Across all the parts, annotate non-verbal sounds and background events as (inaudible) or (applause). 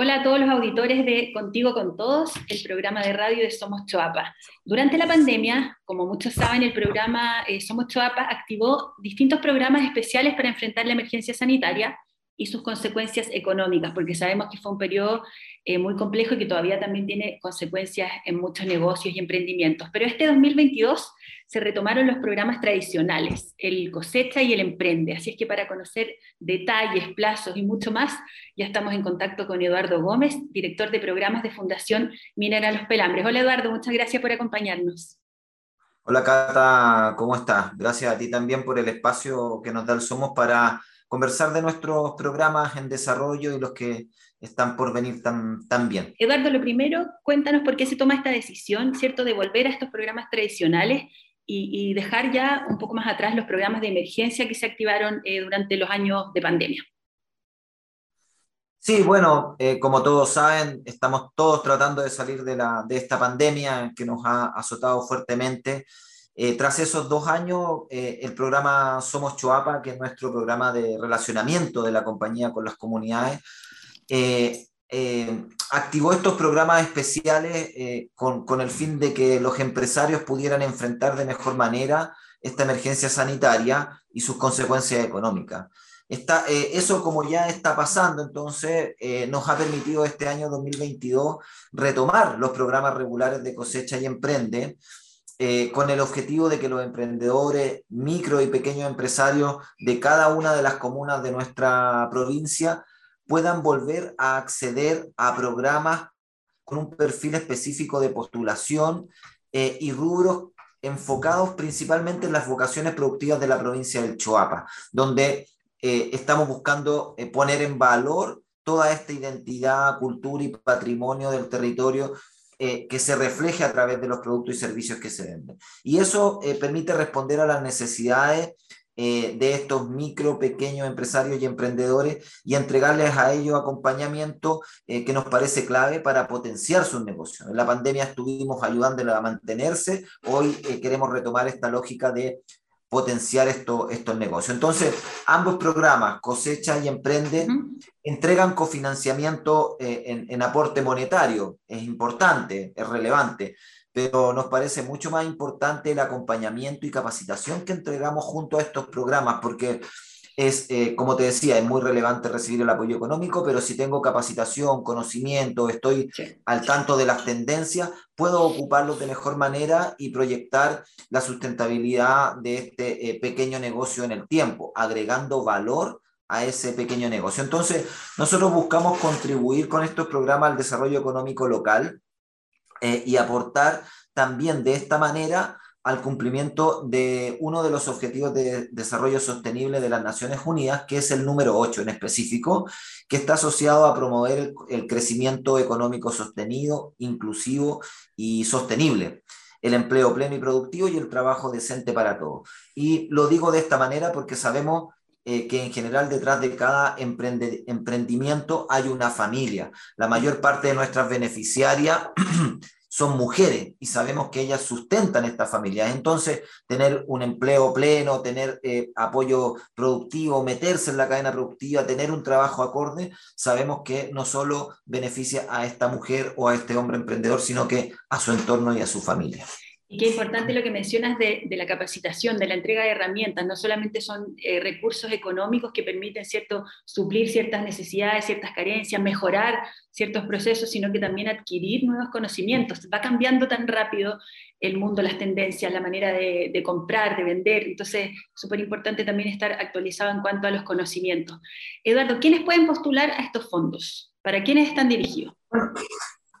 Hola a todos los auditores de Contigo con Todos, el programa de radio de Somos Choapa. Durante la pandemia, como muchos saben, el programa eh, Somos Choapa activó distintos programas especiales para enfrentar la emergencia sanitaria y sus consecuencias económicas, porque sabemos que fue un periodo eh, muy complejo y que todavía también tiene consecuencias en muchos negocios y emprendimientos. Pero este 2022 se retomaron los programas tradicionales, el cosecha y el emprende. Así es que para conocer detalles, plazos y mucho más, ya estamos en contacto con Eduardo Gómez, director de programas de Fundación Minera Los Pelambres. Hola Eduardo, muchas gracias por acompañarnos. Hola Cata, ¿cómo estás? Gracias a ti también por el espacio que nos da el Somos para conversar de nuestros programas en desarrollo y los que están por venir también. Eduardo, lo primero, cuéntanos por qué se toma esta decisión, ¿cierto?, de volver a estos programas tradicionales y, dejar ya un poco más atrás los programas de emergencia que se activaron eh, durante los años de pandemia. Sí, bueno, eh, como todos saben, estamos todos tratando de salir de, la, de esta pandemia que nos ha azotado fuertemente. Eh, tras esos dos años, el programa Somos Choapa, que es nuestro programa de relacionamiento de la compañía con las comunidades, eh, activó estos programas especiales eh, con, el fin de que los empresarios pudieran enfrentar de mejor manera esta emergencia sanitaria y sus consecuencias económicas. Eh, eso como ya está pasando, entonces nos ha permitido este año 2022 retomar los programas regulares de cosecha y emprende, con el objetivo de que los emprendedores, micro y pequeños empresarios de cada una de las comunas de nuestra provincia puedan volver a acceder a programas con un perfil específico de postulación eh, y rubros enfocados principalmente en las vocaciones productivas de la provincia del Choapa, donde eh, estamos buscando eh, poner en valor toda esta identidad, cultura y patrimonio del territorio que se refleje a través de los productos y servicios que se venden. Y eso permite responder a las necesidades eh, de estos micro, pequeños empresarios y emprendedores y entregarles a ellos acompañamiento eh, que nos parece clave para potenciar sus negocios. En la pandemia estuvimos ayudándoles a mantenerse, hoy eh, queremos retomar esta lógica de potenciar esto, estos negocios. Entonces, ambos programas, Cosecha y Emprende, entregan cofinanciamiento en, en aporte monetario. Es importante, es relevante pero nos parece mucho más importante el acompañamiento y capacitación que entregamos junto a estos programas, porque es, eh, como te decía, es muy relevante recibir el apoyo económico, pero si tengo capacitación, conocimiento, estoy al tanto de las tendencias, puedo ocuparlos de mejor manera y proyectar la sustentabilidad de este eh, pequeño negocio en el tiempo, agregando valor a ese pequeño negocio. Entonces, nosotros buscamos contribuir con estos programas al desarrollo económico local, eh, y aportar también de esta manera al cumplimiento de uno de los objetivos de desarrollo sostenible de las Naciones Unidas, que es el número 8 en específico, que está asociado a promover el, crecimiento económico sostenido, inclusivo y sostenible el empleo pleno y productivo y el trabajo decente para todos. Y lo digo de esta manera porque sabemos eh, que en general detrás de cada emprendimiento hay una familia. La mayor parte de nuestras beneficiarias (clears throat) son mujeres y sabemos que ellas sustentan esta familia. Entonces, tener un empleo pleno, tener eh, apoyo productivo, meterse en la cadena productiva, tener un trabajo acorde, sabemos que no solo beneficia a esta mujer o a este hombre emprendedor, sino que a su entorno y a su familia. Y qué importante lo que mencionas de, la capacitación, de la entrega de herramientas. No solamente son eh, recursos económicos que permiten cierto, suplir ciertas necesidades, ciertas carencias, mejorar ciertos procesos, sino que también adquirir nuevos conocimientos. Va cambiando tan rápido el mundo, las tendencias, la manera de, de comprar, de vender. Entonces, súper importante también estar actualizado en cuanto a los conocimientos. Eduardo, ¿quiénes pueden postular a estos fondos? ¿Para quiénes están dirigidos?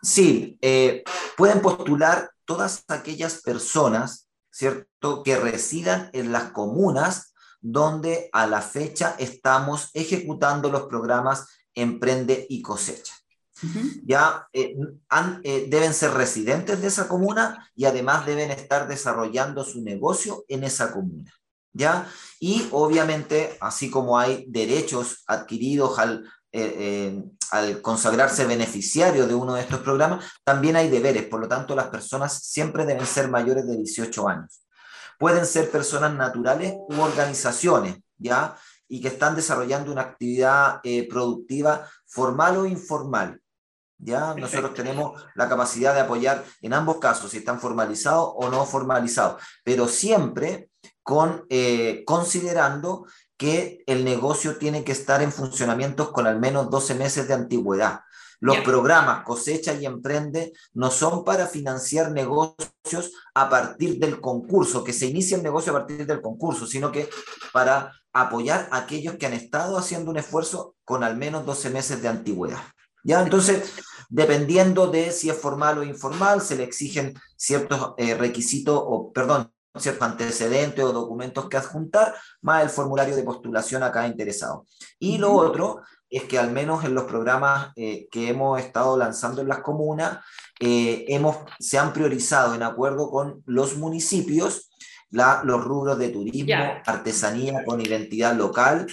Sí, eh, pueden postular todas aquellas personas, ¿cierto?, que residan en las comunas donde a la fecha estamos ejecutando los programas Emprende y Cosecha. Ya eh, eh, deben ser residentes de esa comuna y además deben estar desarrollando su negocio en esa comuna. ¿Ya? Y obviamente, así como hay derechos adquiridos al, eh, al consagrarse beneficiario de uno de estos programas, también hay deberes, por lo tanto las personas siempre deben ser mayores de 18 años. Pueden ser personas naturales u organizaciones, ¿ya? Y que están desarrollando una actividad eh, productiva formal o informal, ¿ya? Nosotros tenemos la capacidad de apoyar en ambos casos, si están formalizados o no formalizados, pero siempre con, eh, considerando que el negocio tiene que estar en funcionamiento con al menos 12 meses de antigüedad. Los programas Cosecha y Emprende no son para financiar negocios a partir del concurso, que se inicie el negocio a partir del concurso, sino que para apoyar a aquellos que han estado haciendo un esfuerzo con al menos 12 meses de antigüedad. ¿Ya? Entonces, dependiendo de si es formal o informal, se le exigen ciertos eh, requisitos o, perdón, ciertos antecedentes o documentos que adjuntar, más el formulario de postulación a cada interesado. Y lo otro es que al menos en los programas eh, que hemos estado lanzando en las comunas, eh, hemos, se han priorizado en acuerdo con los municipios la, los rubros de turismo, artesanía con identidad local,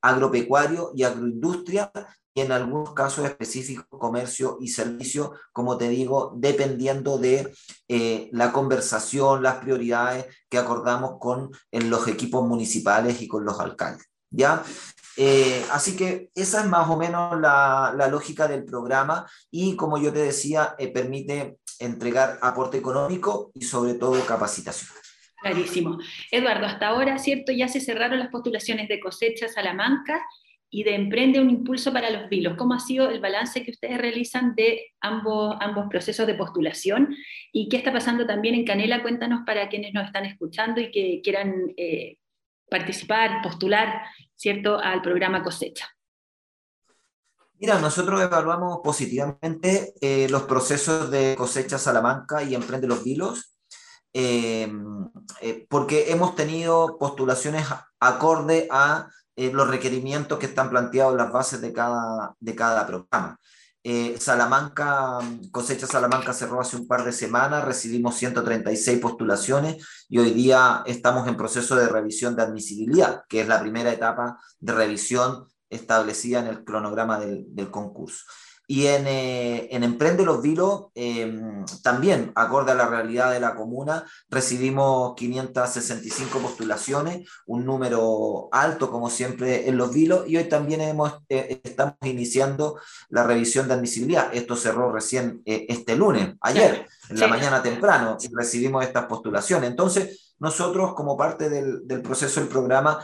agropecuario y agroindustria, y en algunos casos específicos comercio y servicio, como te digo, dependiendo de eh, la conversación, las prioridades que acordamos con los equipos municipales y con los alcaldes. ¿ya? Eh, así que esa es más o menos la, la, lógica del programa y como yo te decía, eh, permite entregar aporte económico y sobre todo capacitación. Clarísimo. Eduardo, hasta ahora, ¿cierto? Ya se cerraron las postulaciones de cosecha Salamanca y de Emprende un Impulso para los Vilos. ¿Cómo ha sido el balance que ustedes realizan de ambos, ambos procesos de postulación? ¿Y qué está pasando también en Canela? Cuéntanos para quienes nos están escuchando y que quieran eh, participar, postular, ¿cierto?, al programa Cosecha. Mira, nosotros evaluamos positivamente eh, los procesos de cosecha Salamanca y Emprende los Vilos, eh, porque hemos tenido postulaciones acorde a eh, los requerimientos que están planteados en las bases de cada, de cada programa. Eh, Salamanca, cosecha Salamanca cerró hace un par de semanas, recibimos 136 postulaciones y hoy día estamos en proceso de revisión de admisibilidad, que es la primera etapa de revisión establecida en el cronograma del, del concurso. Y en, eh, en Emprende los Vilos, em, también, acorde a la realidad de la comuna, recibimos 565 postulaciones, un número alto, como siempre, en los Vilos, y hoy también hemos, eh, estamos iniciando la revisión de admisibilidad. Esto cerró recién eh, este lunes, ayer, en la mañana temprano, y recibimos estas postulaciones. Entonces, nosotros, como parte del, del proceso del programa,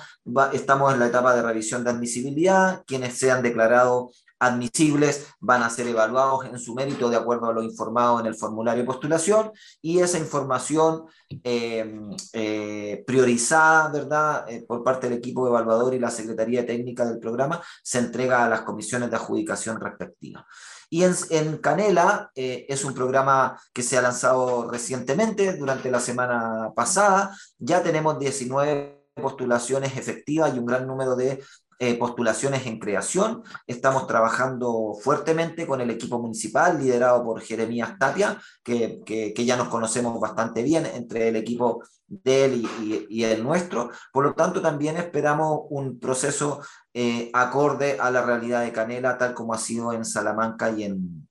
estamos en la etapa de revisión de admisibilidad, quienes sean declarados admisibles van a ser evaluados en su mérito de acuerdo a lo informado en el formulario de postulación y esa información em, eh, priorizada, ¿verdad?, eh, por parte del equipo evaluador y la Secretaría Técnica del programa se entrega a las comisiones de adjudicación respectivas. Y en, Canela eh, es un programa que se ha lanzado recientemente, durante la semana pasada. Ya tenemos 19 postulaciones efectivas y un gran número de eh, postulaciones en creación. Estamos trabajando fuertemente con el equipo municipal liderado por Jeremías Tapia, que, que, ya nos conocemos bastante bien entre el equipo de él y, y, el nuestro. Por lo tanto, también esperamos un proceso eh, acorde a la realidad de Canela, tal como ha sido en Salamanca y en,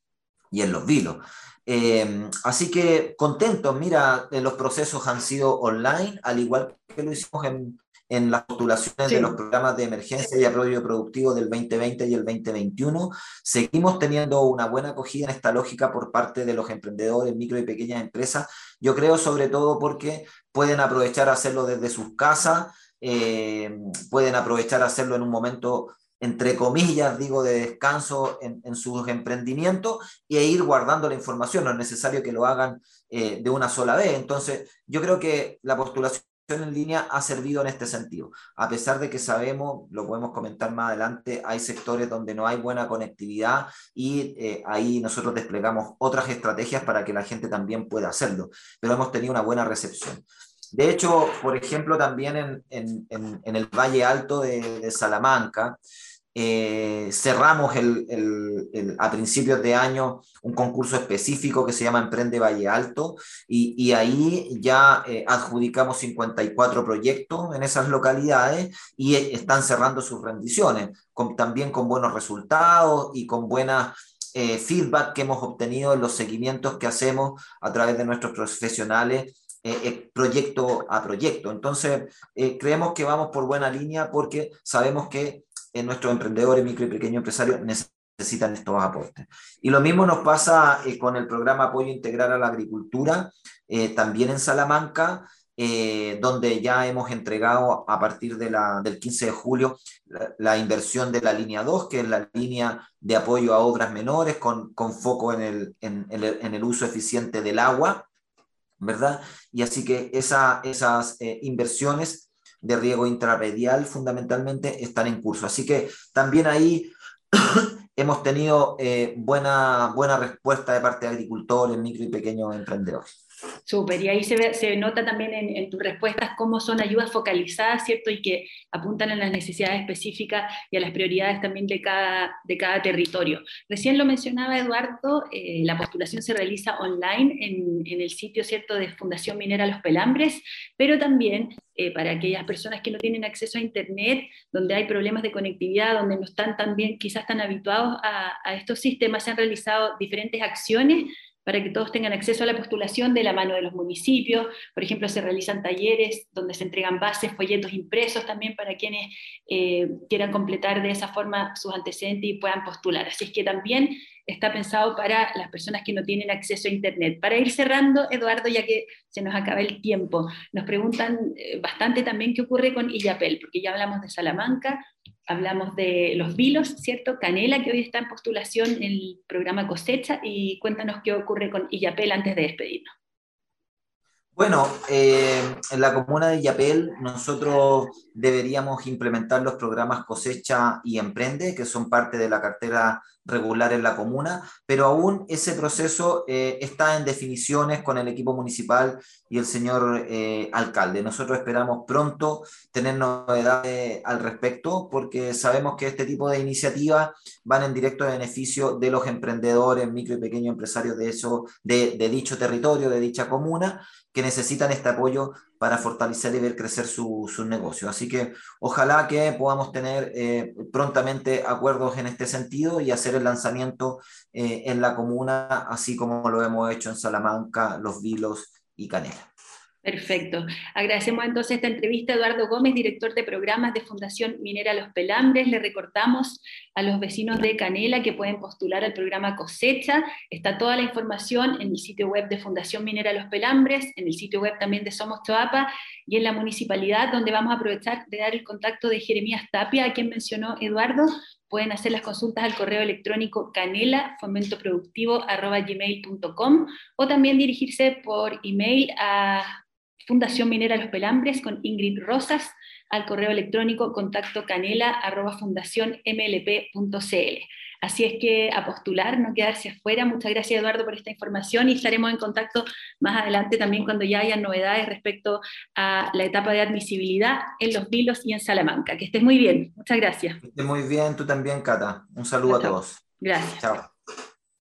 y en Los Vilos. Eh, así que contentos, mira, los procesos han sido online, al igual que lo hicimos en, en las postulaciones de los programas de emergencia y apoyo productivo del 2020 y el 2021. Seguimos teniendo una buena acogida en esta lógica por parte de los emprendedores, micro y pequeñas empresas. Yo creo sobre todo porque pueden aprovechar hacerlo desde sus casas, eh, pueden aprovechar hacerlo en un momento entre comillas, digo, de descanso en, en, sus emprendimientos y e ir guardando la información. No es necesario que lo hagan eh, de una sola vez. Entonces, yo creo que la postulación en línea ha servido en este sentido. A pesar de que sabemos, lo podemos comentar más adelante, hay sectores donde no hay buena conectividad y eh, ahí nosotros desplegamos otras estrategias para que la gente también pueda hacerlo, pero hemos tenido una buena recepción. De hecho, por ejemplo, también en, en, en, el Valle Alto de, de Salamanca, eh, cerramos el, el, a principios de año un concurso específico que se llama Emprende Valle Alto y, y ahí ya eh, adjudicamos 54 proyectos en esas localidades y eh, están cerrando sus rendiciones, también con buenos resultados y con buena eh, feedback que hemos obtenido en los seguimientos que hacemos a través de nuestros profesionales proyecto a proyecto. Entonces, creemos que vamos por buena línea porque sabemos que nuestros emprendedores, micro y pequeños empresarios necesitan estos aportes. Y lo mismo nos pasa eh, con el programa Apoyo Integral a la Agricultura, eh, también en Salamanca, eh, donde ya hemos entregado a partir de la, del 15 de julio la, inversión de la línea 2, que es la línea de apoyo a obras menores con, con foco en el, en, el, uso eficiente del agua, ¿verdad? Y así que esa, esas inversiones de riego intrarredial fundamentalmente están en curso. Así que también ahí (clears throat) hemos tenido eh, buena, buena respuesta de parte de agricultores, micro y pequeños emprendedores. Súper, y ahí se, se nota también en, tus respuestas cómo son ayudas focalizadas, ¿cierto? Y que apuntan a las necesidades específicas y a las prioridades también de cada, de cada territorio. Recién lo mencionaba Eduardo, eh, la postulación se realiza online en, en, el sitio, ¿cierto?, de Fundación Minera Los Pelambres, pero también eh, para aquellas personas que no tienen acceso a Internet, donde hay problemas de conectividad, donde no están tan bien, quizás tan habituados a, a estos sistemas, se han realizado diferentes acciones para que todos tengan acceso a la postulación de la mano de los municipios. Por ejemplo, se realizan talleres donde se entregan bases, folletos impresos también para quienes eh, quieran completar de esa forma sus antecedentes y puedan postular. Así es que también está pensado para las personas que no tienen acceso a Internet. Para ir cerrando, Eduardo, ya que se nos acaba el tiempo, nos preguntan eh, bastante también qué ocurre con Illapel, porque ya hablamos de Salamanca, hablamos de los vilos, ¿cierto? Canela, que hoy está en postulación en el programa Cosecha, y cuéntanos qué ocurre con Illapel antes de despedirnos. Bueno, eh, en la comuna de Illapel nosotros deberíamos implementar los programas Cosecha y Emprende, que son parte de la cartera regular en la comuna, pero aún ese proceso eh, está en definiciones con el equipo municipal y el señor eh, alcalde. Nosotros esperamos pronto tener novedades al respecto porque sabemos que este tipo de iniciativas van en directo beneficio de los emprendedores, micro y pequeños empresarios de, eso, de, de dicho territorio, de dicha comuna, que necesitan este apoyo para fortalecer y ver crecer sus su negocios. Así que ojalá que podamos tener eh, prontamente acuerdos en este sentido y hacer el lanzamiento eh, en la comuna, así como lo hemos hecho en Salamanca, Los Vilos y Canela. Perfecto. Agradecemos entonces esta entrevista a Eduardo Gómez, director de programas de Fundación Minera Los Pelambres. Le recordamos a los vecinos de Canela que pueden postular al programa Cosecha. Está toda la información en el sitio web de Fundación Minera Los Pelambres, en el sitio web también de Somos Choapa y en la municipalidad, donde vamos a aprovechar de dar el contacto de Jeremías Tapia, a quien mencionó Eduardo. Pueden hacer las consultas al correo electrónico canela o también dirigirse por email a Fundación Minera Los Pelambres con Ingrid Rosas al correo electrónico contacto canela arroba Así es que a postular, no quedarse afuera. Muchas gracias Eduardo por esta información y estaremos en contacto más adelante también cuando ya haya novedades respecto a la etapa de admisibilidad en Los Vilos y en Salamanca. Que estés muy bien. Muchas gracias. Que estés muy bien, tú también, Cata. Un saludo a todos. Gracias. Chao.